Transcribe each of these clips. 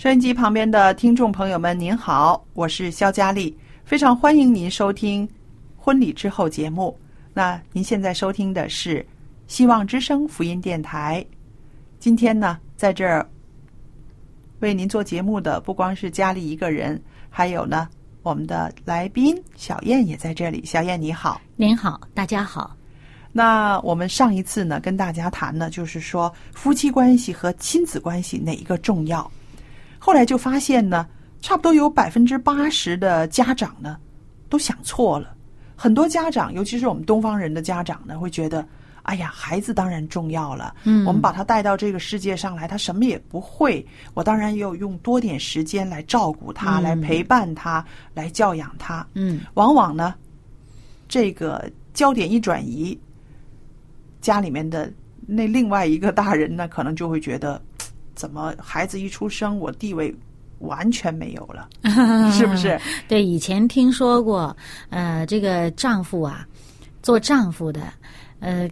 收音机旁边的听众朋友们，您好，我是肖佳丽，非常欢迎您收听《婚礼之后》节目。那您现在收听的是希望之声福音电台。今天呢，在这儿为您做节目的不光是佳丽一个人，还有呢，我们的来宾小燕也在这里。小燕你好，您好，大家好。那我们上一次呢，跟大家谈呢，就是说夫妻关系和亲子关系哪一个重要？后来就发现呢，差不多有百分之八十的家长呢，都想错了。很多家长，尤其是我们东方人的家长呢，会觉得，哎呀，孩子当然重要了。嗯，我们把他带到这个世界上来，他什么也不会，我当然要用多点时间来照顾他，来陪伴他，来教养他。嗯，往往呢，这个焦点一转移，家里面的那另外一个大人呢，可能就会觉得。怎么孩子一出生，我地位完全没有了，是不是？对，以前听说过，呃，这个丈夫啊，做丈夫的，呃。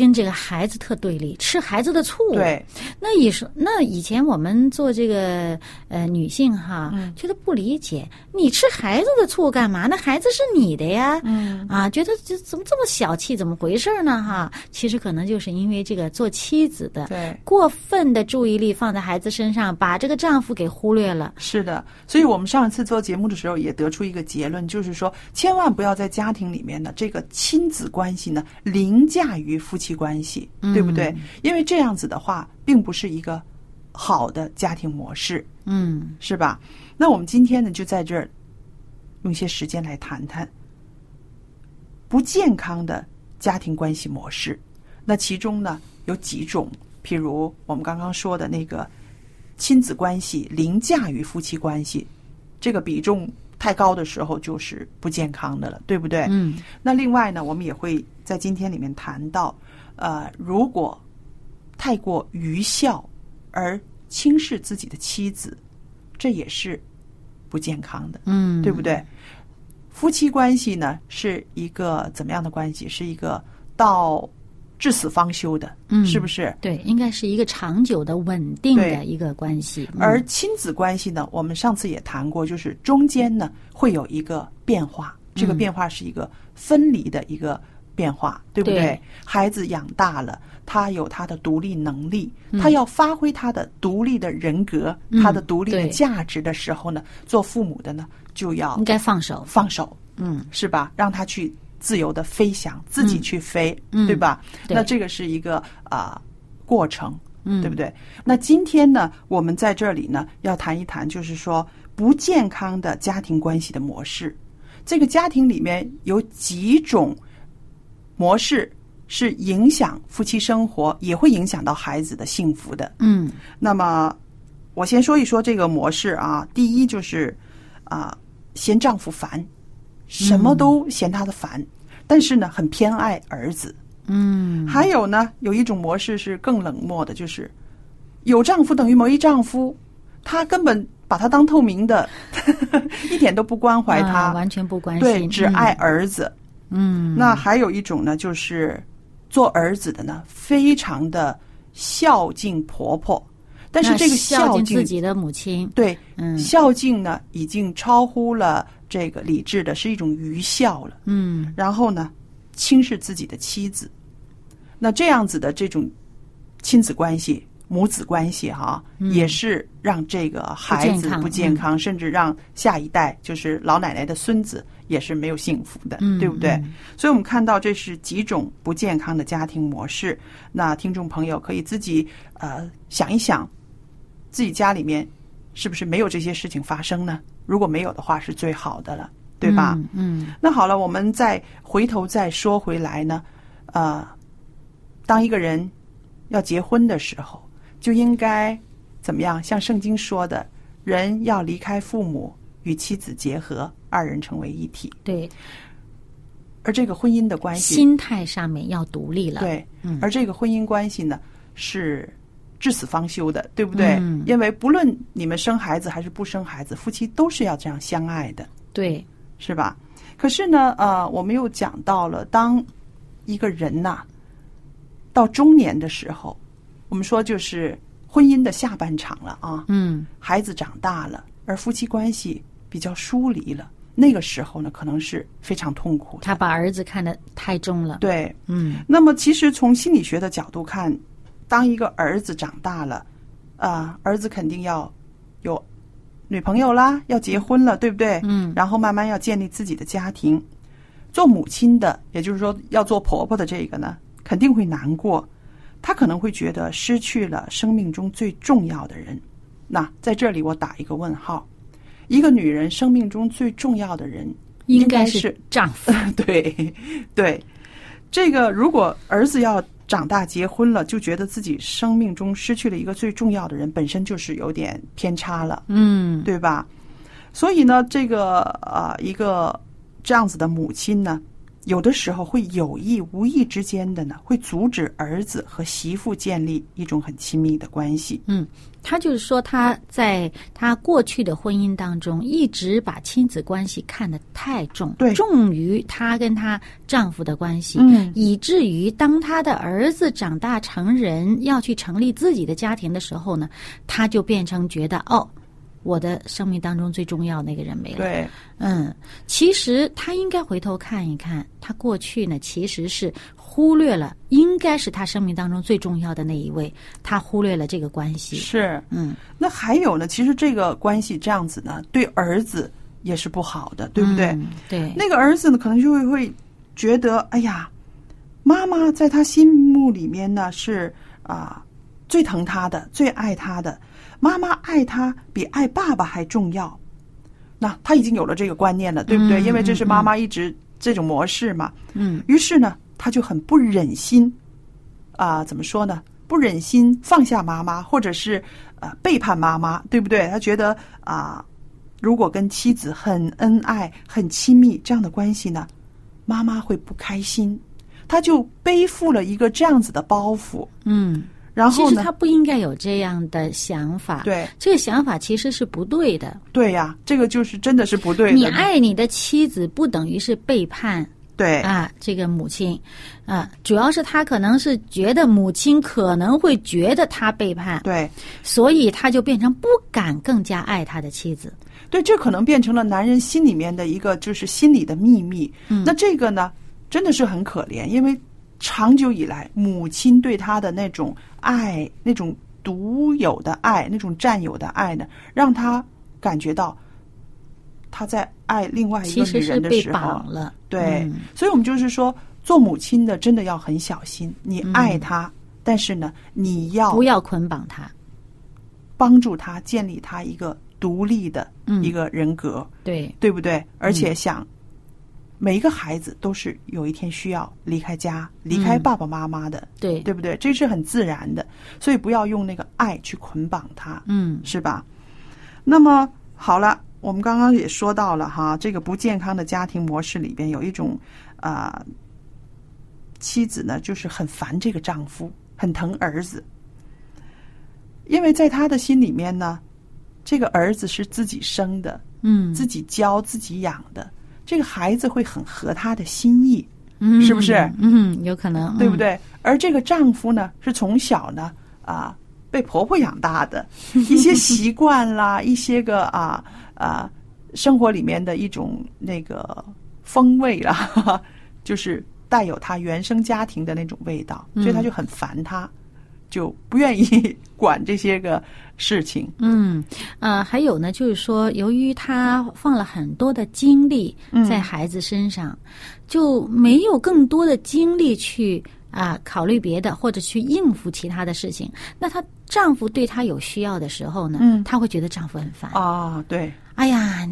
跟这个孩子特对立，吃孩子的醋。对，那以说，那以前我们做这个呃女性哈，觉得不理解，你吃孩子的醋干嘛？那孩子是你的呀，嗯啊，觉得这怎么这么小气？怎么回事呢？哈，其实可能就是因为这个做妻子的对过分的注意力放在孩子身上，把这个丈夫给忽略了。是的，所以我们上一次做节目的时候也得出一个结论，就是说，千万不要在家庭里面的这个亲子关系呢凌驾于夫妻。关系对不对？因为这样子的话，并不是一个好的家庭模式，嗯，是吧？那我们今天呢，就在这儿用些时间来谈谈不健康的家庭关系模式。那其中呢，有几种，譬如我们刚刚说的那个亲子关系凌驾于夫妻关系，这个比重太高的时候，就是不健康的了，对不对？嗯。那另外呢，我们也会在今天里面谈到。呃，如果太过愚孝而轻视自己的妻子，这也是不健康的，嗯，对不对？夫妻关系呢是一个怎么样的关系？是一个到至死方休的，嗯，是不是？对，应该是一个长久的、稳定的一个关系。而亲子关系呢，我们上次也谈过，就是中间呢会有一个变化，这个变化是一个分离的一个。变化对不对？孩子养大了，他有他的独立能力，他要发挥他的独立的人格，他的独立的价值的时候呢，做父母的呢就要应该放手，放手，嗯，是吧？让他去自由的飞翔，自己去飞，对吧？那这个是一个啊过程，对不对？那今天呢，我们在这里呢要谈一谈，就是说不健康的家庭关系的模式。这个家庭里面有几种。模式是影响夫妻生活，也会影响到孩子的幸福的。嗯，那么我先说一说这个模式啊。第一就是啊，嫌丈夫烦，什么都嫌他的烦，但是呢，很偏爱儿子。嗯，还有呢，有一种模式是更冷漠的，就是有丈夫等于没丈夫。他根本把他当透明的，一点都不关怀他，完全不关心，对，只爱儿子。嗯，那还有一种呢，就是做儿子的呢，非常的孝敬婆婆，但是这个孝敬自己的母亲，对，嗯，孝敬呢，已经超乎了这个理智的，是一种愚孝了。嗯，然后呢，轻视自己的妻子，那这样子的这种亲子关系。母子关系哈，也是让这个孩子不健康，甚至让下一代就是老奶奶的孙子也是没有幸福的，对不对？所以我们看到这是几种不健康的家庭模式。那听众朋友可以自己呃想一想，自己家里面是不是没有这些事情发生呢？如果没有的话，是最好的了，对吧？嗯。那好了，我们再回头再说回来呢，呃，当一个人要结婚的时候。就应该怎么样？像圣经说的，人要离开父母，与妻子结合，二人成为一体。对。而这个婚姻的关系，心态上面要独立了。对。而这个婚姻关系呢，是至死方休的，对不对？嗯。因为不论你们生孩子还是不生孩子，夫妻都是要这样相爱的。对。是吧？可是呢，呃，我们又讲到了，当一个人呐，到中年的时候。我们说就是婚姻的下半场了啊，嗯，孩子长大了，而夫妻关系比较疏离了，那个时候呢，可能是非常痛苦。他把儿子看得太重了，对，嗯。那么其实从心理学的角度看，当一个儿子长大了，啊，儿子肯定要有女朋友啦，要结婚了，对不对？嗯。然后慢慢要建立自己的家庭，做母亲的，也就是说要做婆婆的这个呢，肯定会难过。他可能会觉得失去了生命中最重要的人。那在这里我打一个问号：一个女人生命中最重要的人应该是丈夫。对对，这个如果儿子要长大结婚了，就觉得自己生命中失去了一个最重要的人，本身就是有点偏差了。嗯，对吧？所以呢，这个呃，一个这样子的母亲呢。有的时候会有意无意之间的呢，会阻止儿子和媳妇建立一种很亲密的关系。嗯，他就是说他在他过去的婚姻当中，一直把亲子关系看得太重，对，重于他跟他丈夫的关系，嗯，以至于当他的儿子长大成人，要去成立自己的家庭的时候呢，他就变成觉得哦。我的生命当中最重要那个人没了。对，嗯，其实他应该回头看一看，他过去呢其实是忽略了，应该是他生命当中最重要的那一位，他忽略了这个关系。是，嗯，那还有呢？其实这个关系这样子呢，对儿子也是不好的，对不对？对，那个儿子呢，可能就会会觉得，哎呀，妈妈在他心目里面呢是啊最疼他的，最爱他的。妈妈爱他比爱爸爸还重要，那他已经有了这个观念了，对不对？因为这是妈妈一直这种模式嘛。嗯。于是呢，他就很不忍心，啊，怎么说呢？不忍心放下妈妈，或者是呃背叛妈妈，对不对？他觉得啊，如果跟妻子很恩爱、很亲密这样的关系呢，妈妈会不开心，他就背负了一个这样子的包袱。嗯。然后其实他不应该有这样的想法，对这个想法其实是不对的。对呀，这个就是真的是不对。你爱你的妻子，不等于是背叛。对啊，这个母亲啊，主要是他可能是觉得母亲可能会觉得他背叛，对，所以他就变成不敢更加爱他的妻子。对，这可能变成了男人心里面的一个就是心里的秘密。嗯，那这个呢，真的是很可怜，因为长久以来母亲对他的那种。爱那种独有的爱，那种占有的爱呢，让他感觉到他在爱另外一个女人的时候，对，所以我们就是说，做母亲的真的要很小心。你爱他，但是呢，你要不要捆绑他，帮助他建立他一个独立的一个人格，对对不对？而且想。每一个孩子都是有一天需要离开家、离开爸爸妈妈的，对对不对？这是很自然的，所以不要用那个爱去捆绑他，嗯，是吧？那么好了，我们刚刚也说到了哈，这个不健康的家庭模式里边有一种啊，妻子呢就是很烦这个丈夫，很疼儿子，因为在他的心里面呢。这个儿子是自己生的，嗯，自己教自己养的，这个孩子会很合他的心意，嗯是不是嗯，有可能，嗯？对不对？而这个丈夫呢，是从小呢啊被婆婆养大的，一些习惯啦，一些个啊啊生活里面的一种那个风味啦，就是带有他原生家庭的那种味道，所以他就很烦他，就不愿意管这些个事情。嗯，呃，还有呢，就是说，由于他放了很多的精力在孩子身上，就没有更多的精力去啊、考虑别的，或者去应付其他的事情。那她丈夫对她有需要的时候呢，嗯她会觉得丈夫很烦。哦，对，哎呀，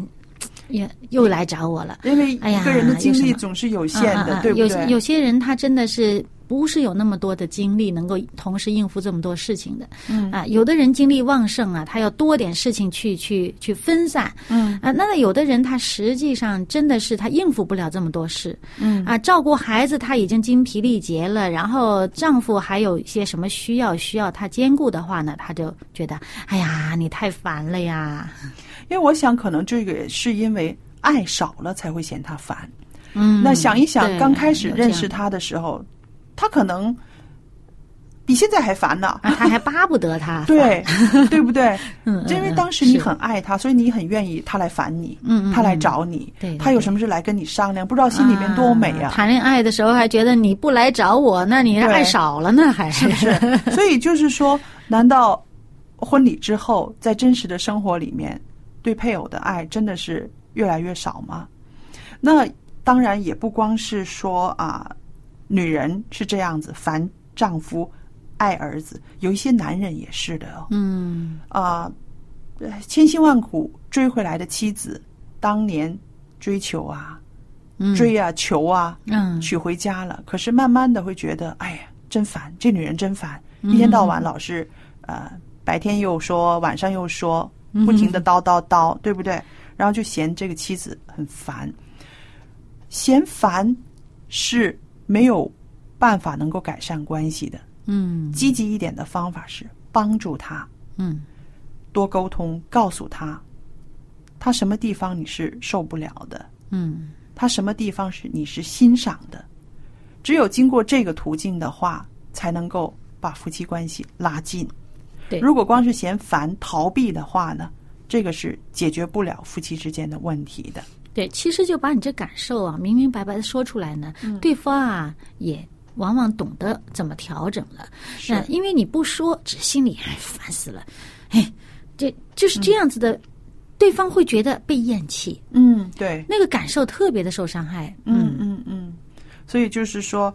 也又来找我了。因为哎呀一个人的精力总是有限的，对不对？有有些人他真的是不是有那么多的精力能够同时应付这么多事情的。嗯啊，有的人精力旺盛啊，他要多点事情去去去分散。嗯啊，那有的人他实际上真的是他应付不了这么多事。嗯啊，照顾孩子他已经精疲力竭了，然后丈夫还有一些什么需要需要他兼顾的话呢，他就觉得哎呀，你太烦了呀。因为我想，可能这个也是因为爱少了才会嫌他烦。嗯，那想一想，刚开始认识他的时候，他可能比现在还烦呢。啊，他还巴不得他 对，对不对？因为嗯当时你很爱他，所以你很愿意他来烦你，他来嗯找你，他有什么事来跟你商量，不知道心里面多美啊！谈恋爱的时候还觉得你不来找我，那你爱少了呢，还是不是？所以就是说，难道婚礼之后，在真实的生活里面，对配偶的爱真的是越来越少吗？那当然也不光是说啊，女人是这样子烦丈夫、爱儿子，有一些男人也是的哦。嗯啊，呃千辛万苦追回来的妻子，当年追求啊、嗯追啊、求啊，嗯娶回家了。可是慢慢的会觉得，哎呀，真烦，这女人真烦，一天到晚老是呃，白天又说，晚上又说，不停的叨叨叨，对不对？然后就嫌这个妻子很烦，嫌烦是没有办法能够改善关系的。嗯积极一点的方法是帮助他，嗯多沟通，告诉他，他什么地方你是受不了的，嗯他什么地方是你是欣赏的。只有经过这个途径的话，才能够把夫妻关系拉近。对如果光是嫌烦、逃避的话呢，这个是解决不了夫妻之间的问题的。对，其实就把你这感受啊明明白白的说出来呢，嗯。对方啊也往往懂得怎么调整了。是。那因为你不说，只心里哎烦死了，哎，这就是这样子的，对方会觉得被厌弃，嗯，对，那个感受特别的受伤害。嗯嗯嗯，所以就是说，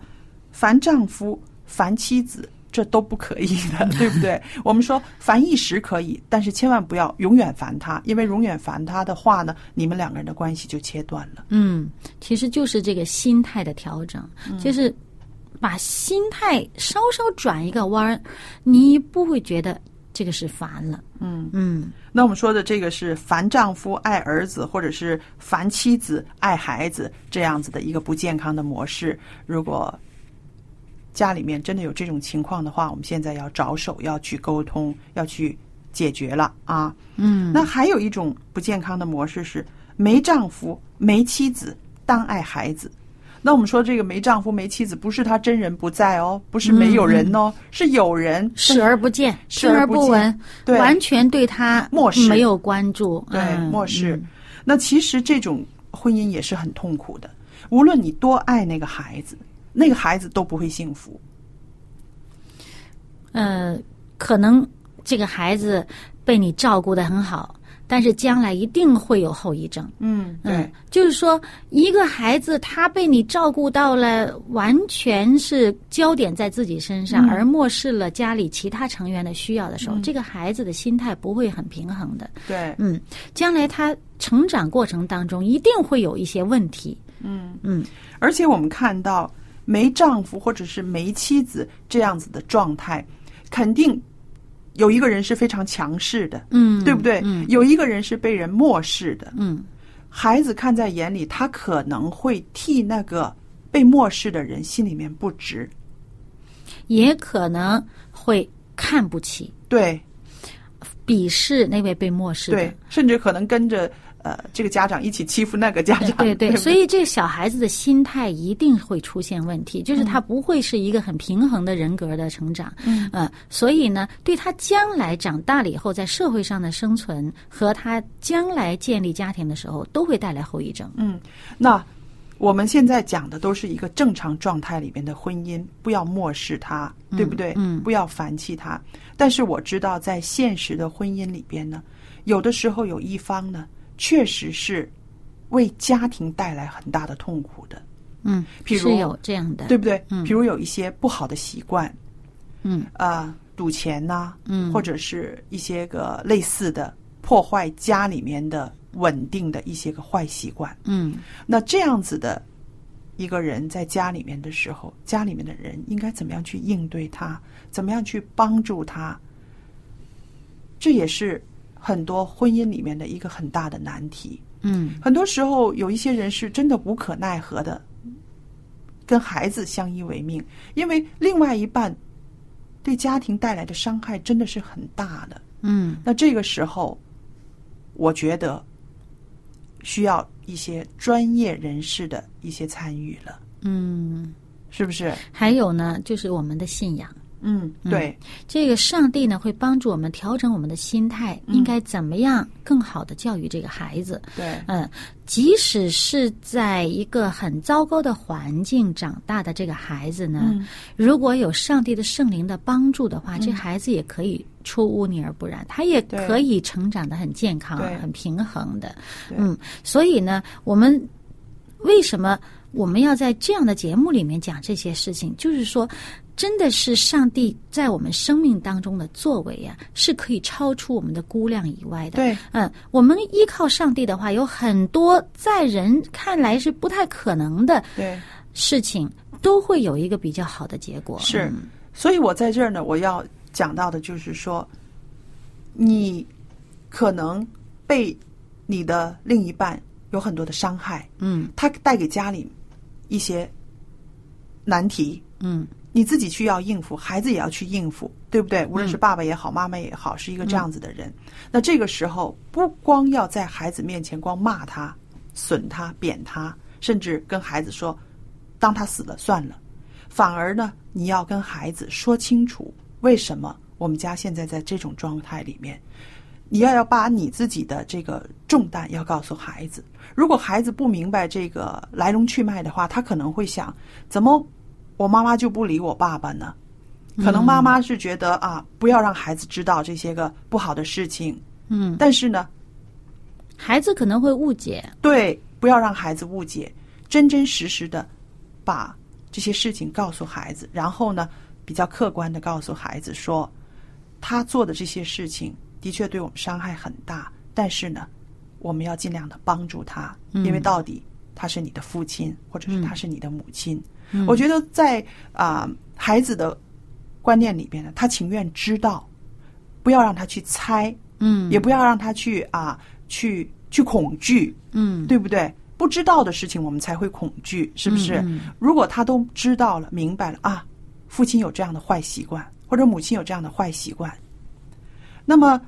烦丈夫、烦妻子，这都不可以的，对不对？我们说烦一时可以，但是千万不要永远烦他，因为永远烦他的话呢，你们两个人的关系就切断了。嗯，其实就是这个心态的调整，就是把心态稍稍转一个弯儿，你不会觉得这个是烦了。嗯，嗯那我们说的这个是烦丈夫爱儿子，或者是烦妻子爱孩子这样子的一个不健康的模式。如果家里面真的有这种情况的话，我们现在要着手要去沟通，要去解决了啊。嗯，那还有一种不健康的模式是没丈夫、没妻子，当爱孩子。那我们说这个没丈夫、没妻子，不是他真人不在哦，不是没有人哦，是有人视而不见，视而不见而不闻，对完全对他漠视没有关注，对嗯漠视。嗯那其实这种婚姻也是很痛苦的，无论你多爱那个孩子，那个孩子都不会幸福。呃，可能这个孩子被你照顾的很好，但是将来一定会有后遗症。嗯，对嗯，，就是说，一个孩子他被你照顾到了，完全是焦点在自己身上，嗯而漠视了家里其他成员的需要的时候，这个孩子的心态不会很平衡的。对，嗯，将来他成长过程当中一定会有一些问题。嗯嗯而且我们看到没丈夫或者是没妻子这样子的状态，肯定有一个人是非常强势的，嗯，对不对？嗯有一个人是被人漠视的，嗯孩子看在眼里，他可能会替那个被漠视的人心里面不值。也可能会看不起。对，鄙视那位被漠视的，对，甚至可能跟着呃这个家长一起欺负那个家长，对对，所以这个小孩子的心态一定会出现问题，就是他不会是一个很平衡的人格的成长，嗯，呃，所以呢，对他将来长大了以后在社会上的生存和他将来建立家庭的时候，都会带来后遗症。嗯，那我们现在讲的都是一个正常状态里边的婚姻，不要漠视它，对不对？嗯，不要烦弃它。但是我知道，在现实的婚姻里边呢，有的时候有一方呢，确实是为家庭带来很大的痛苦的。嗯，譬如是有这样的，对不对？嗯比如有一些不好的习惯，嗯啊，赌钱呐、嗯或者是一些个类似的破坏家里面的稳定的一些个坏习惯。嗯那这样子的一个人在家里面的时候，家里面的人应该怎么样去应对他？怎么样去帮助他？这也是很多婚姻里面的一个很大的难题。嗯很多时候，有一些人是真的无可奈何的，跟孩子相依为命，因为另外一半对家庭带来的伤害真的是很大的。嗯那这个时候，我觉得需要一些专业人士的一些参与了，嗯，是不是？还有呢，就是我们的信仰。嗯，对，这个上帝呢，会帮助我们调整我们的心态，嗯。应该怎么样更好的教育这个孩子。对，嗯，即使是在一个很糟糕的环境长大的这个孩子呢，嗯。如果有上帝的圣灵的帮助的话，这孩子也可以出污泥而不染，他也可以成长的很健康、很平衡的。嗯，所以呢，我们为什么我们要在这样的节目里面讲这些事情？就是说，真的是上帝在我们生命当中的作为呀、是可以超出我们的估量以外的。对，嗯，我们依靠上帝的话，有很多在人看来是不太可能的对，事情，都会有一个比较好的结果。是嗯。所以我在这儿呢，我要讲到的就是说，你可能被你的另一半有很多的伤害，嗯他带给家里一些难题，嗯你自己去要应付，孩子也要去应付，对不对？无论是爸爸也好，妈妈也好，是一个这样子的人。那这个时候，不光要在孩子面前光骂他、损他、贬他，甚至跟孩子说，当他死了算了，反而呢，你要跟孩子说清楚，为什么我们家现在在这种状态里面。你要要把你自己的这个重担要告诉孩子。如果孩子不明白这个来龙去脉的话，他可能会想：怎么我妈妈就不理我爸爸呢？可能妈妈是觉得啊，不要让孩子知道这些个不好的事情。嗯，但是呢，孩子可能会误解。对，不要让孩子误解，真真实实的把这些事情告诉孩子，然后呢，比较客观的告诉孩子说，他做的这些事情的确对我们伤害很大，但是呢，我们要尽量的帮助他，因为到底他是你的父亲，或者是他是你的母亲。我觉得在啊、孩子的观念里边呢，他情愿知道，不要让他去猜，嗯也不要让他去啊去去恐惧，嗯对不对？不知道的事情我们才会恐惧，是不是？嗯嗯如果他都知道了、明白了啊，父亲有这样的坏习惯，或者母亲有这样的坏习惯，那么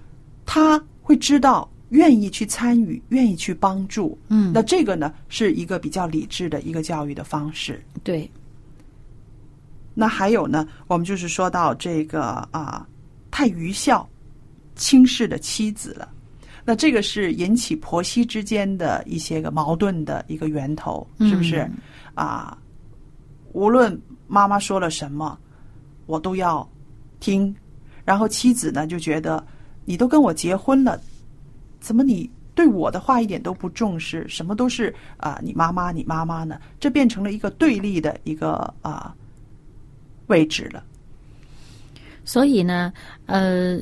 他会知道，愿意去参与，愿意去帮助。嗯那这个呢，是一个比较理智的一个教育的方式。对，那还有呢，我们就是说到这个啊，太愚孝、轻视的妻子了。那这个是引起婆媳之间的一些个矛盾的一个源头，是不是？啊，无论妈妈说了什么，我都要听。然后妻子呢就觉得，你都跟我结婚了，怎么你对我的话一点都不重视？什么都是啊、你妈妈，你妈妈呢？这变成了一个对立的一个啊、位置了。所以呢，呃，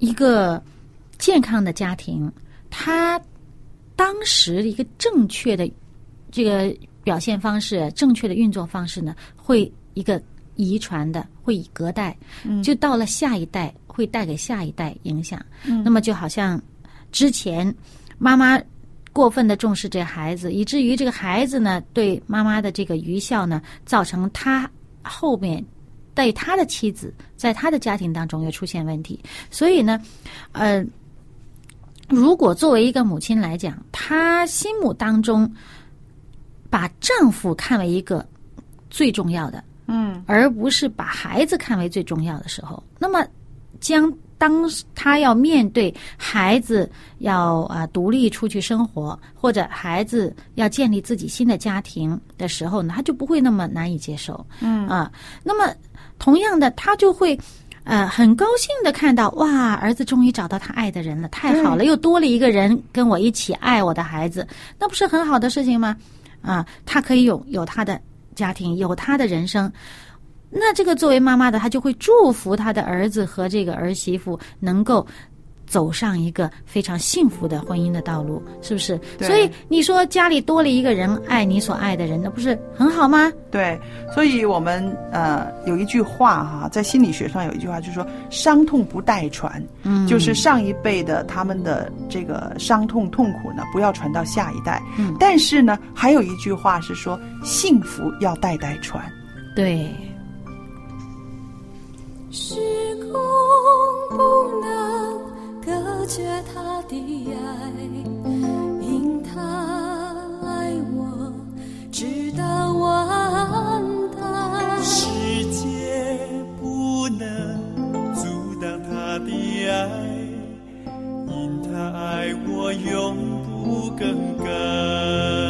一个健康的家庭，他当时一个正确的这个表现方式、正确的运作方式呢，会一个遗传的，会以隔代，就到了下一代，会带给下一代影响。那么就好像之前妈妈过分的重视这孩子，以至于这个孩子呢对妈妈的这个愚孝呢，造成他后面对他的妻子，在他的家庭当中又出现问题，所以呢，呃，如果作为一个母亲来讲，她心目当中把丈夫看为一个最重要的，嗯，而不是把孩子看为最重要的时候，那么将。当他要面对孩子要啊独立出去生活，或者孩子要建立自己新的家庭的时候呢，他就不会那么难以接受。嗯啊，那么同样的，他就会呃很高兴的看到哇，儿子终于找到他爱的人了，太好了，又多了一个人跟我一起爱我的孩子，那不是很好的事情吗？啊，他可以有有他的家庭，有他的人生。那这个作为妈妈的，她就会祝福她的儿子和这个儿媳妇能够走上一个非常幸福的婚姻的道路，是不是？所以你说家里多了一个人爱你所爱的人，那不是很好吗？对，所以我们呃有一句话哈，在心理学上有一句话，就是说伤痛不代传，嗯，就是上一辈的他们的这个伤痛痛苦呢，不要传到下一代。嗯，但是呢，还有一句话是说幸福要代代传。对。时空不能隔绝他的爱，因他爱我，直到万代。世界不能阻挡他的爱，因他爱我永不更改。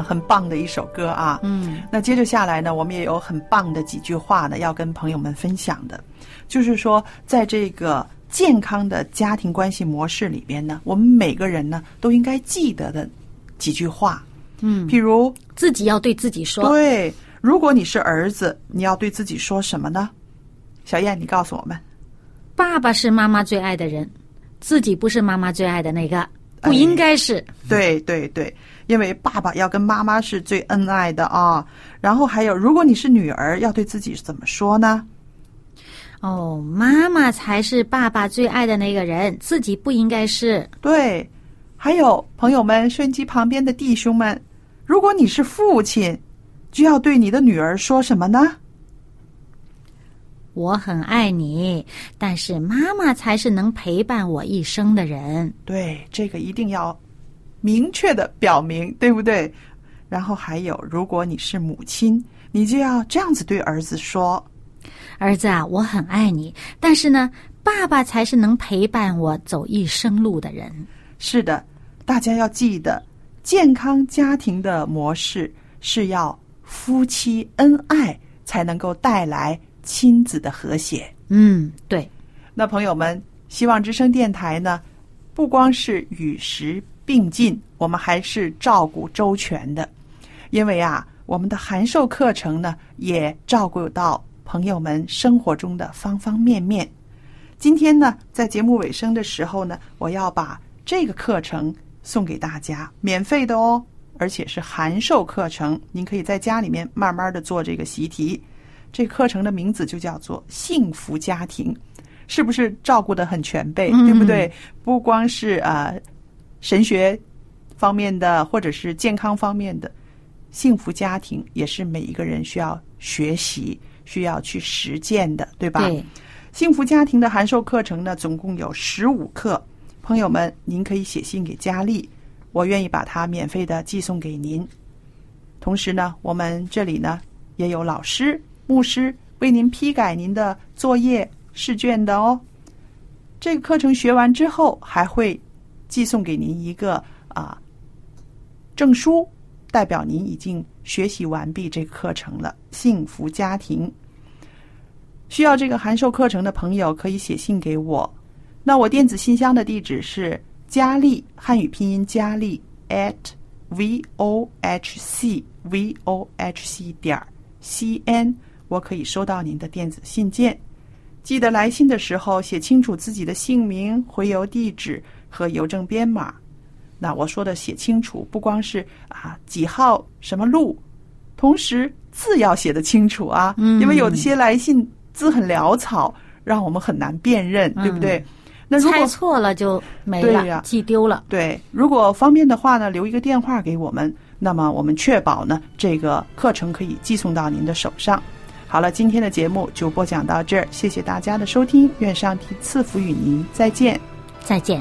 呃，很棒的一首歌啊。嗯，那接着下来呢，我们也有很棒的几句话呢，要跟朋友们分享的，就是说，在这个健康的家庭关系模式里边呢，我们每个人呢都应该记得的几句话。嗯，譬如，自己要对自己说，对，如果你是儿子，你要对自己说什么呢？小燕，你告诉我们。爸爸是妈妈最爱的人，自己不是妈妈最爱的那个，不应该是。对对对，因为爸爸要跟妈妈是最恩爱的啊。然后还有，如果你是女儿，要对自己怎么说呢？哦，妈妈才是爸爸最爱的那个人，自己不应该是。对，还有朋友们，收音机旁边的弟兄们，如果你是父亲，就要对你的女儿说什么呢？我很爱你，但是妈妈才是能陪伴我一生的人。对，这个一定要明确的表明，对不对？然后还有，如果你是母亲，你就要这样子对儿子说。儿子啊，我很爱你，但是呢，爸爸才是能陪伴我走一生路的人。是的，大家要记得，健康家庭的模式是要夫妻恩爱才能够带来亲子的和谐。嗯，对。那朋友们，希望之声电台呢，不光是与时并进，我们还是照顾周全的，因为啊，我们的函授课程呢，也照顾到朋友们生活中的方方面面。今天呢，在节目尾声的时候呢，我要把这个课程送给大家，免费的哦，而且是函授课程，您可以在家里面慢慢的做这个习题。这课程的名字就叫做《幸福家庭》，是不是照顾的很全备，对不对？不光是呃神学方面的，或者是健康方面的，幸福家庭也是每一个人需要学习、需要去实践的，对吧？对。幸福家庭的函授课程呢，总共有十五课。朋友们，您可以写信给佳丽，我愿意把它免费的寄送给您。同时呢，我们这里呢也有老师、牧师为您批改您的作业试卷的哦。这个课程学完之后，还会寄送给您一个啊证书，代表您已经学习完毕这个课程了。幸福家庭。需要这个函授课程的朋友可以写信给我。那我电子信箱的地址是佳丽汉语拼音佳丽 at v o h c v o h c 点 c n，我可以收到您的电子信件。记得来信的时候写清楚自己的姓名、回邮地址和邮政编码。那我说的写清楚，不光是啊几号什么路，同时字要写得清楚啊，因为有些来信。字很潦草，让我们很难辨认，对不对？那如果猜错了就没了，寄丢了。对，如果方便的话呢，留一个电话给我们，那么我们确保呢这个课程可以寄送到您的手上。好了，今天的节目就播讲到这儿，谢谢大家的收听，愿上帝赐福与您，再见。再见。